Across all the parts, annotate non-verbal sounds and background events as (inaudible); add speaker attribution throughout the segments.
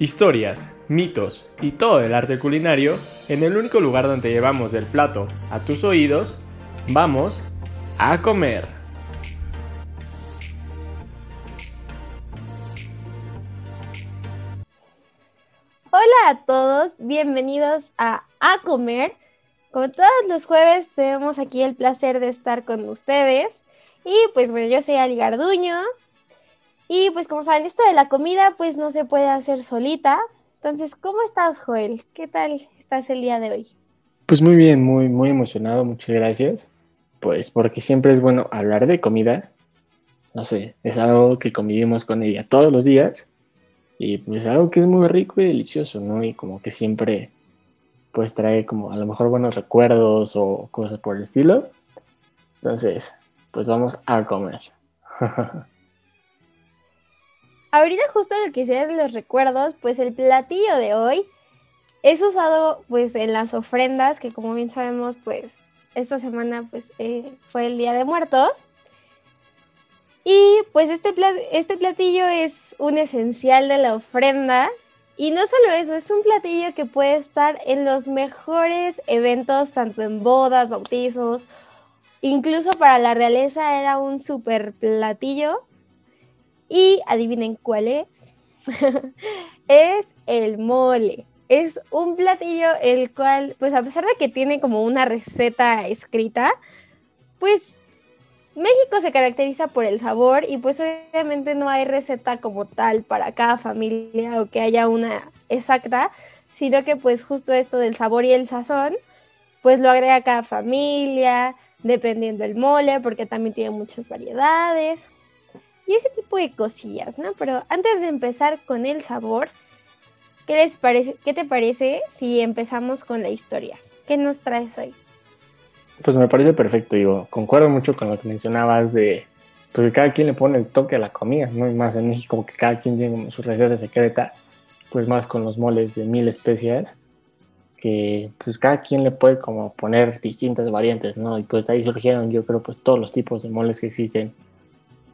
Speaker 1: Historias, mitos y todo el arte culinario en el único lugar donde llevamos el plato a tus oídos, vamos a comer.
Speaker 2: Hola a todos, bienvenidos a A Comer. Como todos los jueves tenemos aquí el placer de estar con ustedes. Y pues bueno, yo soy Ali Garduño, y pues como saben, esto de la comida pues no se puede hacer solita. Entonces, ¿cómo estás, Joel? ¿Qué tal estás el día de hoy?
Speaker 3: Pues muy bien, muy, muy emocionado, muchas gracias. Pues porque siempre es bueno hablar de comida. No sé, es algo que convivimos con ella todos los días. Y pues algo que es muy rico y delicioso, ¿no? Y como que siempre pues trae como a lo mejor buenos recuerdos o cosas por el estilo. Entonces, pues vamos a comer. (laughs)
Speaker 2: Ahorita justo lo que decías de los recuerdos, pues el platillo de hoy es usado pues en las ofrendas, que como bien sabemos, pues esta semana pues eh, fue el Día de Muertos. Y pues este, este platillo es un esencial de la ofrenda. Y no solo eso, es un platillo que puede estar en los mejores eventos, tanto en bodas, bautizos, incluso para la realeza era un super platillo y adivinen cuál es. (laughs) es el mole. Es un platillo el cual, pues a pesar de que tiene como una receta escrita, pues México se caracteriza por el sabor y pues obviamente no hay receta como tal para cada familia o que haya una exacta, sino que pues justo esto del sabor y el sazón, pues lo agrega cada familia, dependiendo del mole, porque también tiene muchas variedades y ese tipo de cosillas, ¿no? Pero antes de empezar con el sabor, ¿qué les parece, qué te parece si empezamos con la historia? ¿Qué nos traes hoy?
Speaker 3: Pues me parece perfecto, digo, concuerdo mucho con lo que mencionabas de pues que cada quien le pone el toque a la comida, ¿no? Y más en México que cada quien tiene su receta secreta, pues más con los moles de mil especias, que pues cada quien le puede como poner distintas variantes, ¿no? Y pues ahí surgieron yo creo pues todos los tipos de moles que existen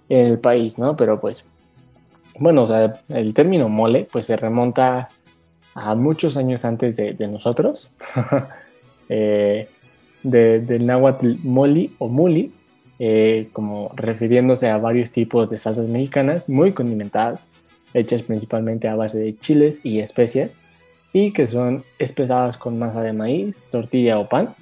Speaker 3: en el país, ¿no? Pero pues, bueno, o sea, el término mole pues se remonta a muchos años antes de, nosotros, (laughs) eh, del náhuatl moli o muli, eh, como refiriéndose a varios tipos de salsas mexicanas muy condimentadas, hechas principalmente a base de chiles y especias, y que son espesadas con masa de maíz, tortilla o pan,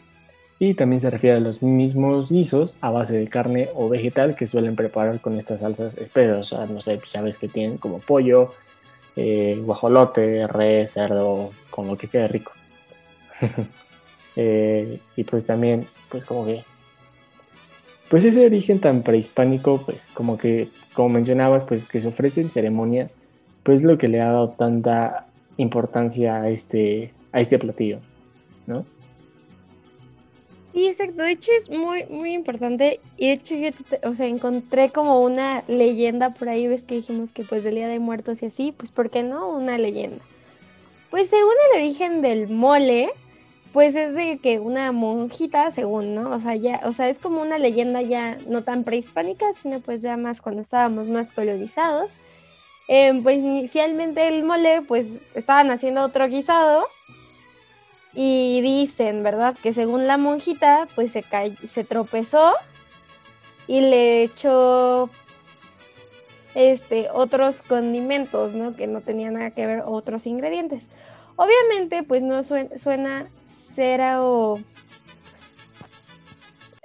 Speaker 3: y también se refiere a los mismos guisos a base de carne o vegetal que suelen preparar con estas salsas espesas. No sé, ya ves que tienen como pollo, eh, guajolote, res, cerdo, con lo que quede rico. (laughs) Eh, y pues también, pues como que, pues ese origen tan prehispánico, pues como que, como mencionabas, pues que se ofrecen ceremonias, pues lo que le ha dado tanta importancia a este, a este platillo, ¿no?
Speaker 2: Sí, exacto. De hecho es muy, muy importante. Y de hecho yo, o sea, encontré como una leyenda por ahí, ves que dijimos que pues del Día de Muertos y así, pues ¿por qué no? Una leyenda. Pues según el origen del mole, pues es de que una monjita, según, ¿no? O sea, ya, o sea, es como una leyenda ya no tan prehispánica, sino pues ya más cuando estábamos más colonizados. Em, pues inicialmente el mole, pues estaban haciendo otro guisado y dicen, ¿verdad? Que según la monjita, pues se, se tropezó y le echó este, otros condimentos, ¿no? Que no tenían nada que ver otros ingredientes. Obviamente, pues no suena, suena cera o...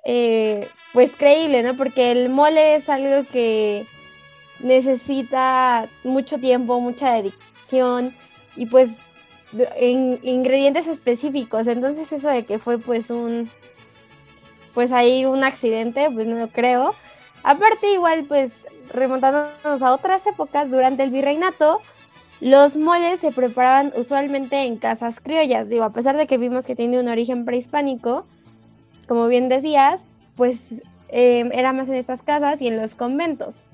Speaker 2: Eh, pues creíble, ¿no? Porque el mole es algo que necesita mucho tiempo, mucha dedicación y pues en ingredientes específicos. Entonces eso de que fue pues un, pues ahí un accidente, pues no lo creo. Aparte igual pues remontándonos a otras épocas durante el virreinato, los moles se preparaban usualmente en casas criollas. Digo, a pesar de que vimos que tiene un origen prehispánico, como bien decías, pues eh, era más en estas casas y en los conventos.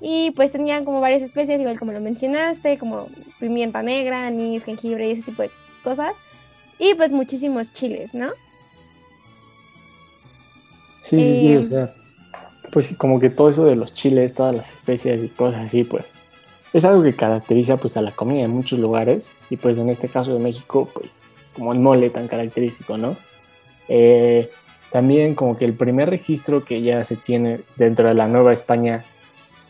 Speaker 2: Y pues tenían como varias especies, igual como lo mencionaste, como pimienta negra, anís, jengibre y ese tipo de cosas. Y pues muchísimos chiles, ¿no?
Speaker 3: Sí, sí, o em, sea, pues como que todo eso de los chiles, todas las especias y cosas así, pues es algo que caracteriza pues a la comida en muchos lugares y pues en este caso de México pues como el mole tan característico, ¿no? Eh, también como que el primer registro que ya se tiene dentro de la Nueva España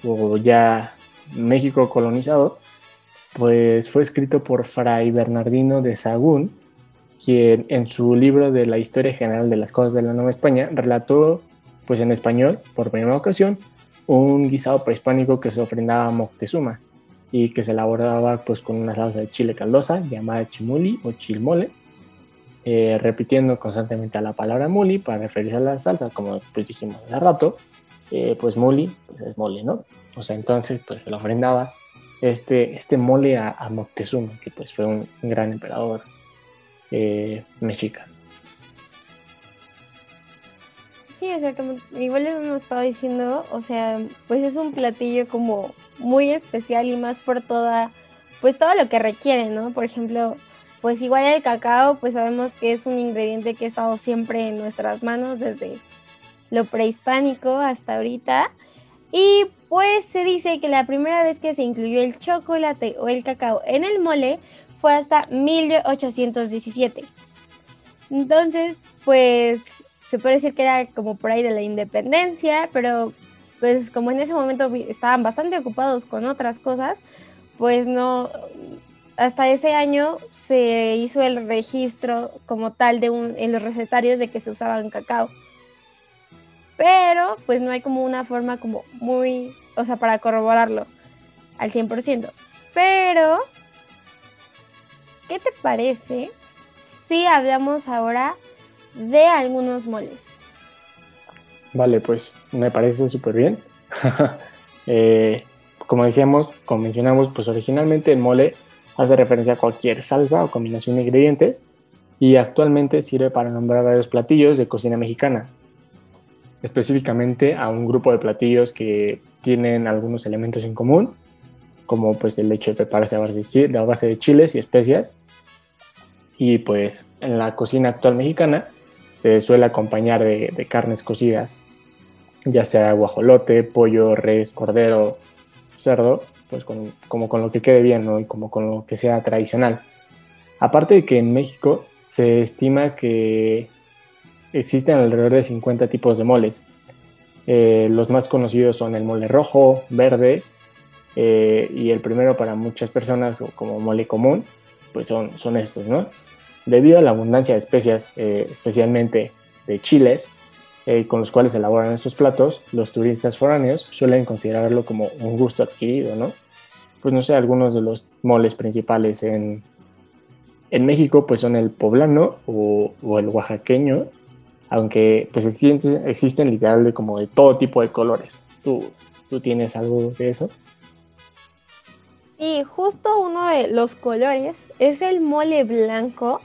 Speaker 3: o ya México colonizado, pues fue escrito por Fray Bernardino de Sagún, quien en su libro de la historia general de las cosas de la Nueva España relató pues en español por primera ocasión un guisado prehispánico que se ofrendaba a Moctezuma y que se elaboraba pues con una salsa de chile caldosa llamada chimuli o chilmole, eh, repitiendo constantemente la palabra muli para referirse a la salsa, como pues dijimos hace rato, eh, pues muli pues es mole, ¿no? O sea, entonces pues se le ofrendaba este, este mole a, Moctezuma, que pues fue un, gran emperador eh, mexica.
Speaker 2: Sí, o sea, como igual hemos estado diciendo, o sea, pues es un platillo como muy especial y más por toda, pues todo lo que requiere, ¿no? Por ejemplo, pues igual el cacao, pues sabemos que es un ingrediente que ha estado siempre en nuestras manos desde lo prehispánico hasta ahorita. Y pues se dice que la primera vez que se incluyó el chocolate o el cacao en el mole fue hasta 1817. Entonces, pues se puede decir que era como por ahí de la independencia, pero pues como en ese momento estaban bastante ocupados con otras cosas, pues no, hasta ese año se hizo el registro como tal de un, en los recetarios de que se usaban cacao. Pero pues no hay como una forma como muy, o sea, para corroborarlo al 100%. Pero, ¿qué te parece si hablamos ahora de algunos moles?
Speaker 3: Vale, pues me parece súper bien. (laughs) Eh, como decíamos, como mencionamos, pues originalmente el mole hace referencia a cualquier salsa o combinación de ingredientes y actualmente sirve para nombrar varios platillos de cocina mexicana, específicamente a un grupo de platillos que tienen algunos elementos en común, como pues el hecho de prepararse a base de chiles y especias. Y pues en la cocina actual mexicana se suele acompañar de carnes cocidas ya sea guajolote, pollo, res, cordero, cerdo, pues como con lo que quede bien, ¿no? Y como con lo que sea tradicional. Aparte de que en México se estima que existen alrededor de 50 tipos de moles. Eh, los más conocidos son el mole rojo, verde, eh, y el primero para muchas personas como mole común, pues son, son estos, ¿no? Debido a la abundancia de especias, eh, especialmente de chiles, con los cuales elaboran estos platos, los turistas foráneos suelen considerarlo como un gusto adquirido, ¿no? Pues no sé, algunos de los moles principales en, en México pues son el poblano o, el oaxaqueño, aunque pues existen, existen literal de como de todo tipo de colores. ¿Tú, ¿Tú tienes algo de eso?
Speaker 2: Sí, justo uno de los colores es el mole blanco,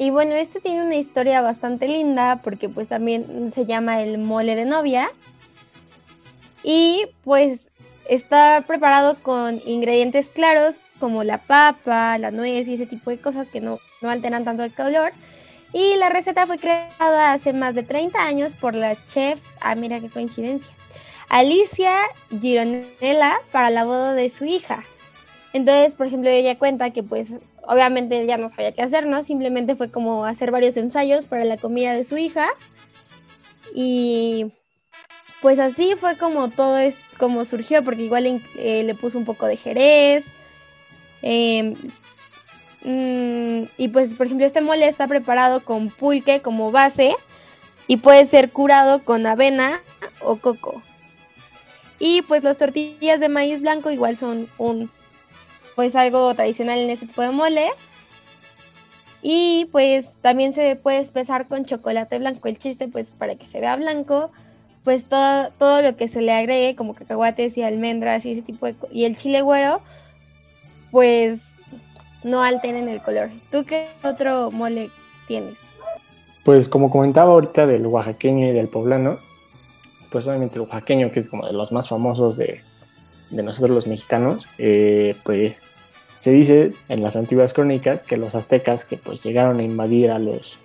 Speaker 2: y bueno, este tiene una historia bastante linda porque pues también se llama el mole de novia. Y pues está preparado con ingredientes claros como la papa, la nuez y ese tipo de cosas que no, no alteran tanto el color. Y la receta fue creada hace más de 30 años por la chef, ah mira qué coincidencia, Alicia Gironella para la boda de su hija. Entonces, por ejemplo, ella cuenta que pues obviamente ya no sabía qué hacer, ¿no? Simplemente fue como hacer varios ensayos para la comida de su hija. Y pues así fue como todo es como surgió, porque igual eh, le puso un poco de jerez. Em, mm, y pues, por ejemplo, este mole está preparado con pulque como base y puede ser curado con avena o coco. Y pues las tortillas de maíz blanco igual son un pues algo tradicional en ese tipo de mole. Y pues también se puede espesar con chocolate blanco. El chiste pues para que se vea blanco, pues todo, todo lo que se le agregue, como cacahuates y almendras y ese tipo de... y el chile güero, pues no alteren el color. ¿Tú qué otro mole tienes?
Speaker 3: Pues como comentaba ahorita del oaxaqueño y del poblano, pues obviamente el oaxaqueño, que es como de los más famosos de, de nosotros los mexicanos, eh, pues se dice en las antiguas crónicas que los aztecas que pues llegaron a invadir a los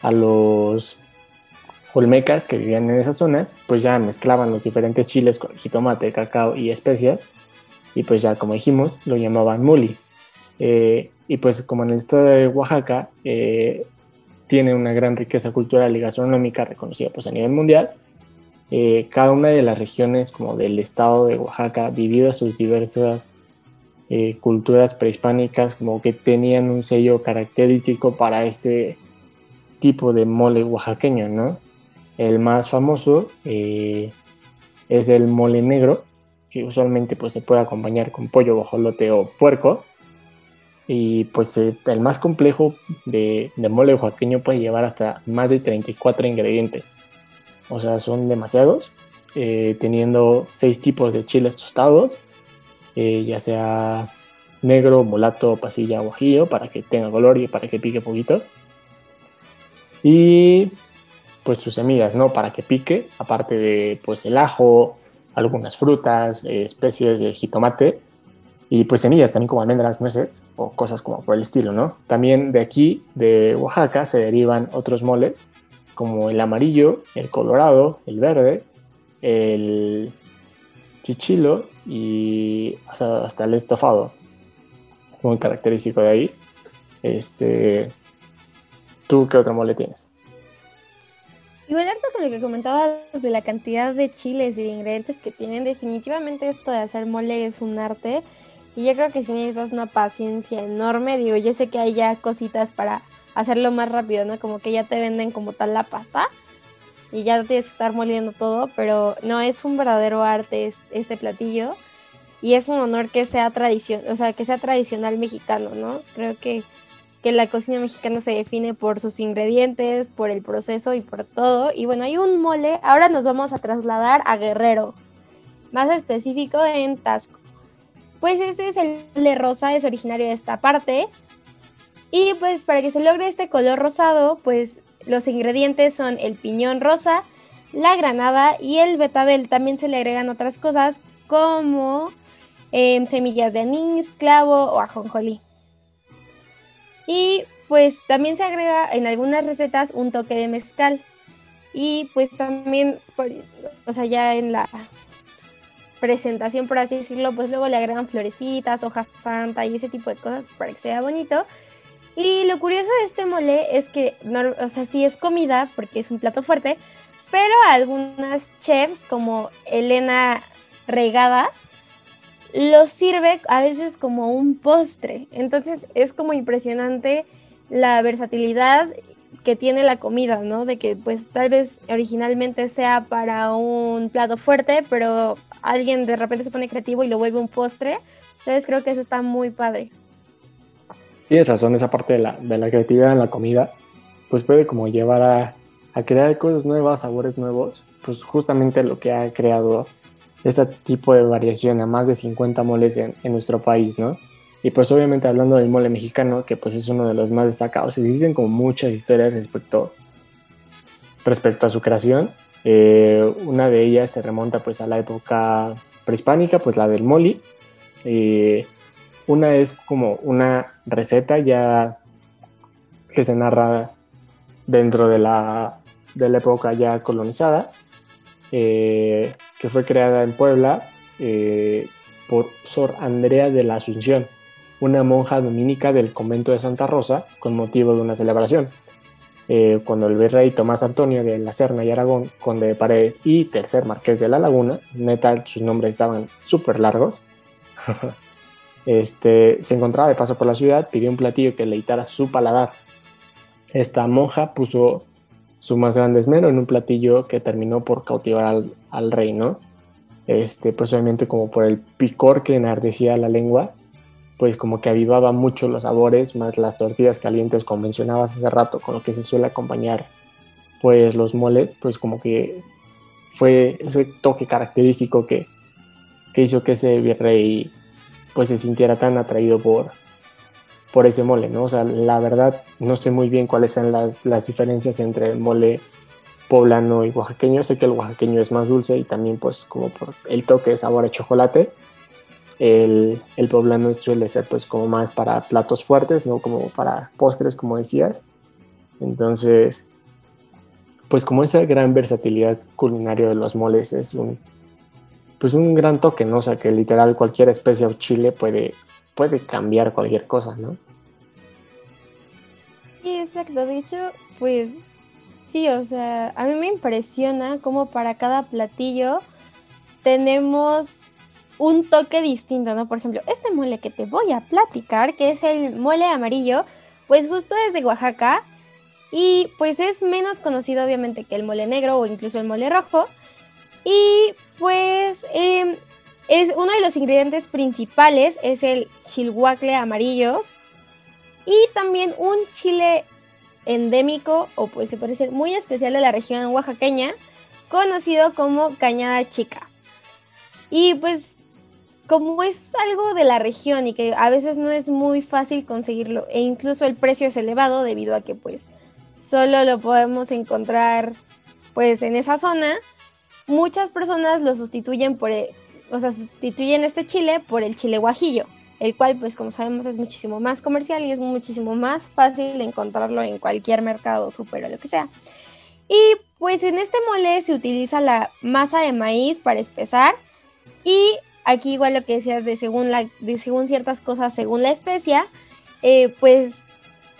Speaker 3: a los olmecas que vivían en esas zonas, pues ya mezclaban los diferentes chiles con jitomate, cacao y especias y pues ya como dijimos, lo llamaban muli. Eh, y pues como en el estado de Oaxaca eh, tiene una gran riqueza cultural y gastronómica reconocida pues a nivel mundial, eh, cada una de las regiones como del estado de Oaxaca, debido a sus diversas culturas prehispánicas, como que tenían un sello característico para este tipo de mole oaxaqueño, ¿no? El más famoso es el mole negro, que usualmente pues se puede acompañar con pollo, bojolote o puerco. Y pues eh, el más complejo de, mole oaxaqueño puede llevar hasta más de 34 ingredientes. O sea, son demasiados, eh, teniendo seis tipos de chiles tostados, eh, ya sea negro, mulato, pasilla o ajillo, para que tenga color y para que pique poquito. Y pues sus semillas, ¿no? Para que pique, aparte de pues el ajo, algunas frutas, especies de jitomate y pues semillas también como almendras, nueces o cosas como por el estilo, ¿no? También de aquí, de Oaxaca, se derivan otros moles como el amarillo, el colorado, el verde, el chichilo y hasta, el estofado, muy característico de ahí. Este, ¿Tú qué otro mole tienes?
Speaker 2: Igual harto con lo que comentabas de la cantidad de chiles y de ingredientes que tienen, definitivamente esto de hacer mole es un arte. Y yo creo que si necesitas una paciencia enorme, digo, yo sé que hay ya cositas para hacerlo más rápido, ¿no? Como que ya te venden como tal la pasta y ya tienes que estar moliendo todo, pero no es un verdadero arte este platillo y es un honor que sea tradición, o sea, que sea tradicional mexicano, ¿no? Creo que que la cocina mexicana se define por sus ingredientes, por el proceso y por todo. Y bueno, hay un mole, ahora nos vamos a trasladar a Guerrero, más específico en Tasco. Pues este es el mole rosa, es originario de esta parte. Y pues para que se logre este color rosado, pues los ingredientes son el piñón rosa, la granada y el betabel. También se le agregan otras cosas como em, semillas de anís, clavo o ajonjolí. Y pues también se agrega en algunas recetas un toque de mezcal. Y pues también, o sea, ya en la presentación, por así decirlo, pues luego le agregan florecitas, hojas santa y ese tipo de cosas para que sea bonito. Y lo curioso de este mole es que, o sea, sí es comida porque es un plato fuerte, pero algunas chefs como Elena Regadas lo sirve a veces como un postre. Entonces es como impresionante la versatilidad que tiene la comida, ¿no? De que pues tal vez originalmente sea para un plato fuerte, pero alguien de repente se pone creativo y lo vuelve un postre. Entonces creo que eso está muy padre.
Speaker 3: Tienes razón, esa parte de la, de la creatividad en la comida, pues puede como llevar a, a crear cosas nuevas, sabores nuevos, pues justamente lo que ha creado este tipo de variación a más de 50 moles en, nuestro país, ¿no? Y pues obviamente hablando del mole mexicano, que pues es uno de los más destacados, existen como muchas historias respecto, respecto a su creación. Eh, una de ellas se remonta pues a la época prehispánica, pues la del moli. Eh, una es como una receta ya que se narra dentro de la, de la época ya colonizada. Eh, que fue creada en Puebla eh, por Sor Andrea de la Asunción, una monja dominica del convento de Santa Rosa, con motivo de una celebración. Eh, cuando el virrey Tomás Antonio de la Serna y Aragón, conde de Paredes y tercer marqués de la Laguna, neta, sus nombres estaban súper largos, (laughs) este, se encontraba de paso por la ciudad, pidió un platillo que leitara su paladar. Esta monja puso su más grande esmero en un platillo que terminó por cautivar al, al rey, ¿no? Este, pues obviamente como por el picor que enardecía la lengua, pues como que avivaba mucho los sabores, más las tortillas calientes, como mencionabas hace rato, con lo que se suele acompañar pues los moles, pues como que fue ese toque característico que, que hizo que ese virrey pues se sintiera tan atraído por, por ese mole, ¿no? O sea, la verdad no sé muy bien cuáles son las, diferencias entre el mole poblano y oaxaqueño. Sé que el oaxaqueño es más dulce y también pues como por el toque de sabor a chocolate. El, el, poblano suele ser pues como más para platos fuertes, ¿no? Como para postres, como decías. Entonces, pues como esa gran versatilidad culinaria de los moles es un, pues un gran toque, ¿no? O sea, que literal cualquier especie o chile puede, puede cambiar cualquier cosa, ¿no?
Speaker 2: Sí, exacto. De hecho, pues sí, o sea, a mí me impresiona cómo para cada platillo tenemos un toque distinto, ¿no? Por ejemplo, este mole que te voy a platicar, que es el mole amarillo, pues justo es de Oaxaca y pues es menos conocido obviamente que el mole negro o incluso el mole rojo. Y pues em, es uno de los ingredientes principales es el chilhuacle amarillo y también un chile endémico o pues se puede ser muy especial de la región oaxaqueña conocido como cañada chica. Y pues como es algo de la región y que a veces no es muy fácil conseguirlo e incluso el precio es elevado debido a que pues solo lo podemos encontrar pues en esa zona, muchas personas lo sustituyen por, e, o sea, sustituyen este chile por el chile guajillo, el cual pues como sabemos es muchísimo más comercial y es muchísimo más fácil encontrarlo en cualquier mercado, súper o lo que sea. Y pues en este mole se utiliza la masa de maíz para espesar y aquí igual lo que decías de según, según ciertas cosas, según la especia, eh, pues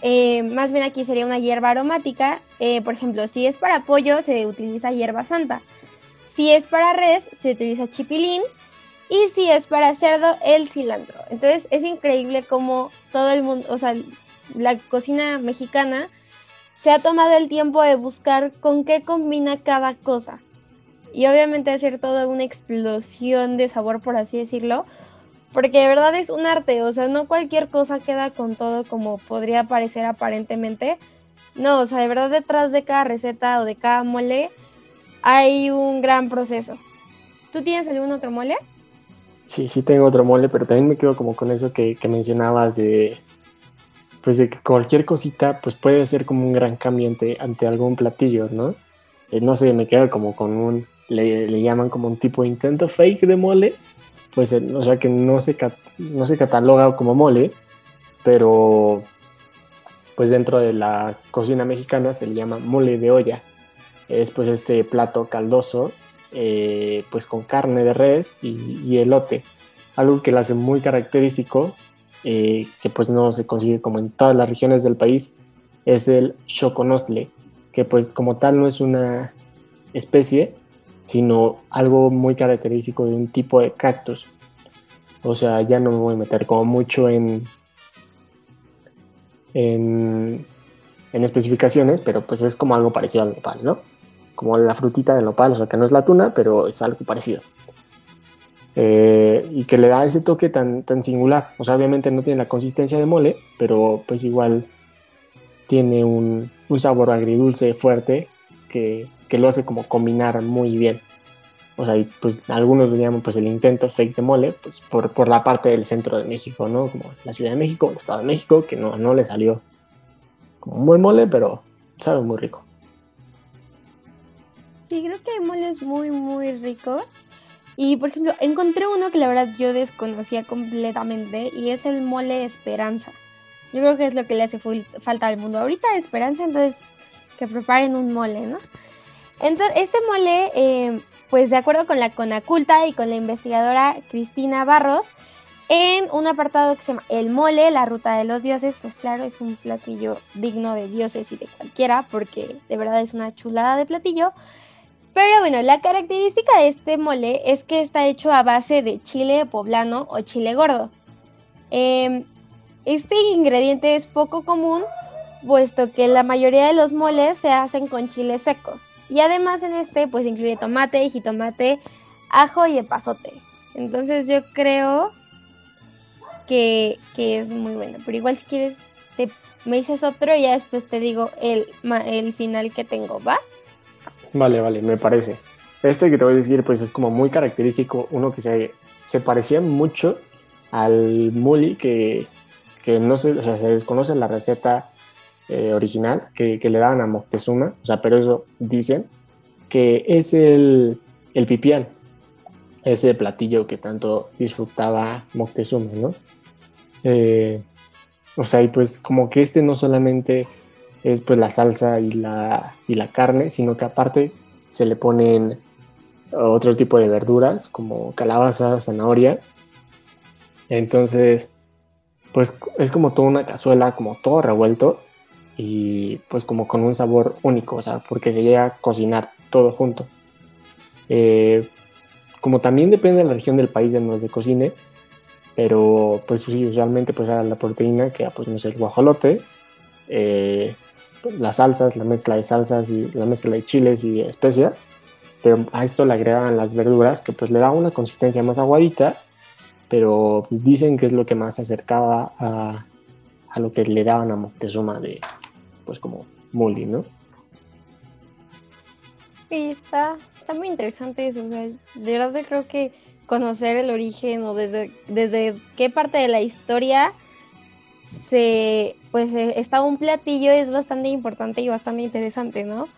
Speaker 2: eh, más bien aquí sería una hierba aromática. Eh, por ejemplo, si es para pollo, se utiliza hierba santa. Si es para res, se utiliza chipilín. Y si es para cerdo, el cilantro. Entonces es increíble cómo todo el mundo, o sea, la cocina mexicana se ha tomado el tiempo de buscar con qué combina cada cosa. Y obviamente hacer toda una explosión de sabor, por así decirlo, porque de verdad es un arte, o sea, no cualquier cosa queda con todo como podría parecer aparentemente. No, o sea, de verdad detrás de cada receta o de cada mole hay un gran proceso. ¿Tú tienes algún otro mole?
Speaker 3: Sí, sí tengo otro mole, pero también me quedo como con eso que, mencionabas de, pues de que cualquier cosita pues puede ser como un gran cambio ante, algún platillo, ¿no? Eh, no sé, me quedo como con un, le, le, llaman como un tipo de intento fake de mole, pues, o sea, que no se, no se cataloga como mole, pero pues dentro de la cocina mexicana se le llama mole de olla. Es pues este plato caldoso, eh, pues con carne de res y, elote. Algo que lo hace muy característico, eh, que pues no se consigue como en todas las regiones del país, es el choconostle, que pues como tal no es una especie, sino algo muy característico de un tipo de cactus. O sea, ya no me voy a meter como mucho en, en, especificaciones, pero pues es como algo parecido al nopal, ¿no? Como la frutita del nopal, o sea, que no es la tuna, pero es algo parecido. Eh, y que le da ese toque tan, tan singular. O sea, obviamente no tiene la consistencia de mole, pero pues igual tiene un, un sabor agridulce fuerte que, que lo hace como combinar muy bien. O sea, y pues algunos lo llaman pues el intento fake de mole, pues por, por la parte del centro de México, ¿no? Como la Ciudad de México, el Estado de México, que no, no le salió como un buen mole, pero sabe muy rico.
Speaker 2: Sí, creo que hay moles muy, muy ricos. Y por ejemplo, encontré uno que la verdad yo desconocía completamente y es el mole Esperanza. Yo creo que es lo que le hace falta al mundo ahorita, Esperanza, entonces pues, que preparen un mole, ¿no? Entonces, este mole, eh, pues de acuerdo con la Conaculta y con la investigadora Cristina Barros, en un apartado que se llama El mole, la ruta de los dioses, pues claro, es un platillo digno de dioses y de cualquiera, porque de verdad es una chulada de platillo. Pero bueno, la característica de este mole es que está hecho a base de chile poblano o chile gordo. Em, este ingrediente es poco común, puesto que la mayoría de los moles se hacen con chiles secos. Y además en este pues incluye tomate, jitomate, ajo y epazote. Entonces yo creo que, es muy bueno. Pero igual si quieres te, me dices otro y ya después te digo el, el final que tengo, ¿va?
Speaker 3: Vale, vale, me parece. Este que te voy a decir pues es como muy característico, uno que se, se parecía mucho al muli que, que no o sea, se desconoce la receta eh, original que, le daban a Moctezuma, o sea, pero eso dicen, que es el, el pipián, ese platillo que tanto disfrutaba Moctezuma, ¿no? Eh, o sea, y pues como que este no solamente es pues la salsa y la, y la carne, sino que aparte se le ponen otro tipo de verduras como calabaza, zanahoria. Entonces, pues es como toda una cazuela, como todo revuelto y pues como con un sabor único, o sea, porque se llega a cocinar todo junto. Eh, como también depende de la región del país donde se cocine, pero pues sí, usualmente pues la proteína que pues no sé, el guajolote, eh, las salsas, la mezcla de salsas y la mezcla de chiles y especias, pero a esto le agregan las verduras que pues le da una consistencia más aguadita, pero dicen que es lo que más se acercaba a, a lo que le daban a Moctezuma de, pues como Molly, ¿no?
Speaker 2: Sí, está, está muy interesante eso, de verdad creo que conocer el origen o desde, desde qué parte de la historia se pues eh, está un platillo es bastante importante y bastante interesante, ¿no?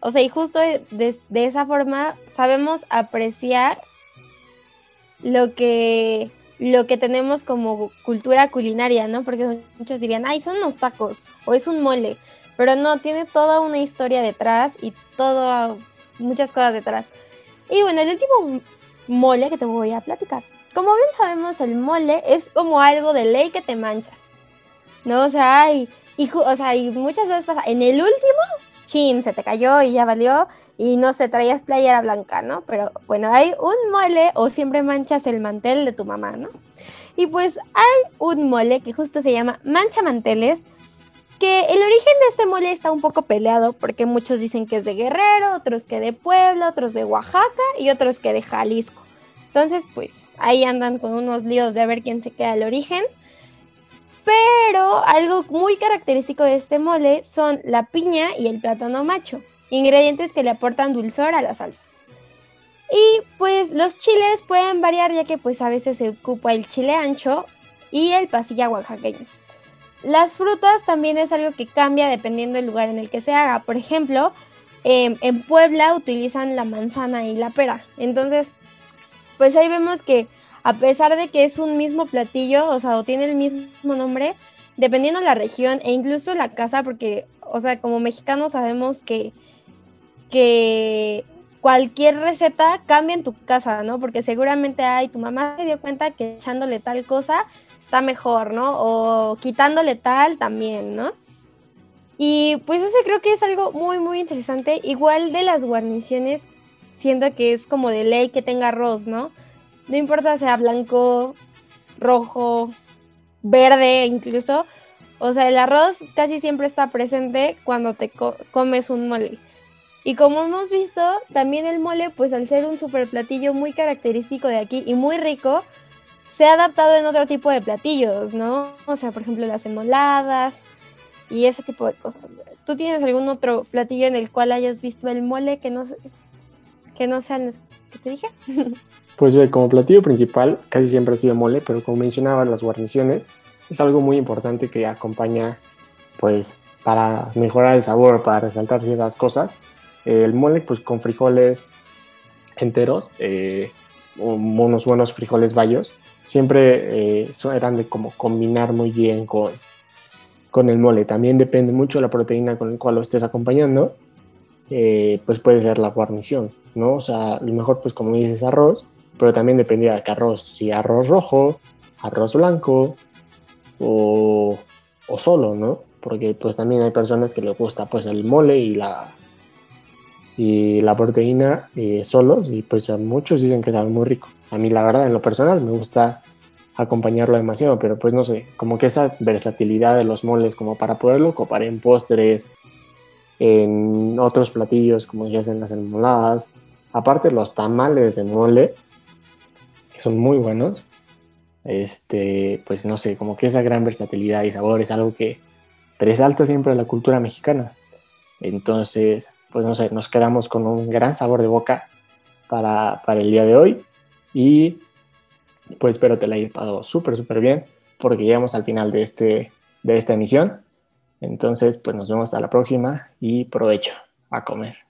Speaker 2: O sea, y justo de, de, esa forma sabemos apreciar lo que lo que tenemos como cultura culinaria, ¿no? Porque muchos dirían, ay, son unos tacos o es un mole, pero no, tiene toda una historia detrás y todo, muchas cosas detrás. Y bueno, el último mole que te voy a platicar. Como bien sabemos, el mole es como algo de ley que te manchas, ¿no? O sea, hay, y, o sea, y muchas veces pasa, en el último, chin, se te cayó y ya valió, y no se traías playera blanca, ¿no? Pero bueno, hay un mole o siempre manchas el mantel de tu mamá, ¿no? Y pues hay un mole que justo se llama mancha manteles, que el origen de este mole está un poco peleado porque muchos dicen que es de Guerrero, otros que de Puebla, otros de Oaxaca y otros que de Jalisco. Entonces, pues ahí andan con unos líos de a ver quién se queda el origen. Pero algo muy característico de este mole son la piña y el plátano macho ingredientes que le aportan dulzor a la salsa. Y pues los chiles pueden variar ya que pues a veces se ocupa el chile ancho y el pasilla oaxaqueño. Las frutas también es algo que cambia dependiendo del lugar en el que se haga. Por ejemplo, em, en Puebla utilizan la manzana y la pera. Entonces, pues ahí vemos que a pesar de que es un mismo platillo, o sea, o tiene el mismo nombre, dependiendo de la región e incluso la casa, porque, o sea, como mexicanos sabemos que que cualquier receta cambia en tu casa, ¿no? Porque seguramente hay, tu mamá se dio cuenta que echándole tal cosa está mejor, ¿no? O quitándole tal también, ¿no? Y pues eso creo que es algo muy, muy interesante. Igual de las guarniciones, siento que es como de ley que tenga arroz, ¿no? No importa sea blanco, rojo, verde incluso. O sea, el arroz casi siempre está presente cuando te comes un mole. Y como hemos visto, también el mole, pues al ser un super platillo muy característico de aquí y muy rico, se ha adaptado en otro tipo de platillos, ¿no? O sea, por ejemplo, las emoladas y ese tipo de cosas. ¿Tú tienes algún otro platillo en el cual hayas visto el mole que no, que no sean los que te dije? (laughs)
Speaker 3: Pues como platillo principal casi siempre ha sido mole, pero como mencionaba, las guarniciones es algo muy importante que acompaña, pues, para mejorar el sabor, para resaltar ciertas cosas el mole, pues con frijoles enteros, eh, unos buenos frijoles bayos, siempre eh, eran de como combinar muy bien con, con el mole. También depende mucho de la proteína con la cual lo estés acompañando, eh, pues puede ser la guarnición, ¿no? O sea, lo mejor, pues como dices, arroz, pero también dependía de qué arroz, si arroz rojo, arroz blanco o, o solo, ¿no? Porque pues también hay personas que les gusta pues el mole y la, y la proteína eh, solos y pues muchos dicen que sabe muy rico. A mí la verdad en lo personal me gusta acompañarlo demasiado, pero pues no sé, como que esa versatilidad de los moles como para poderlo ocupar en postres, en otros platillos como ya hacen las enmoladas, aparte los tamales de mole, son muy buenos, este, pues no sé, como que esa gran versatilidad y sabor es algo que resalta siempre la cultura mexicana. Entonces, pues no sé, nos quedamos con un gran sabor de boca para, el día de hoy y pues espero te la haya pasado súper, súper bien porque llegamos al final de, este, de esta emisión. Entonces, pues nos vemos hasta la próxima y provecho a comer.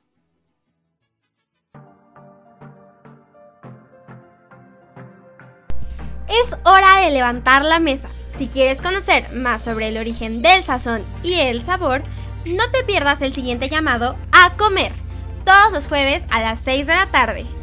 Speaker 2: Es hora de levantar la mesa. Si quieres conocer más sobre el origen del sazón y el sabor, no te pierdas el siguiente llamado a comer, todos los jueves a las 6 de la tarde.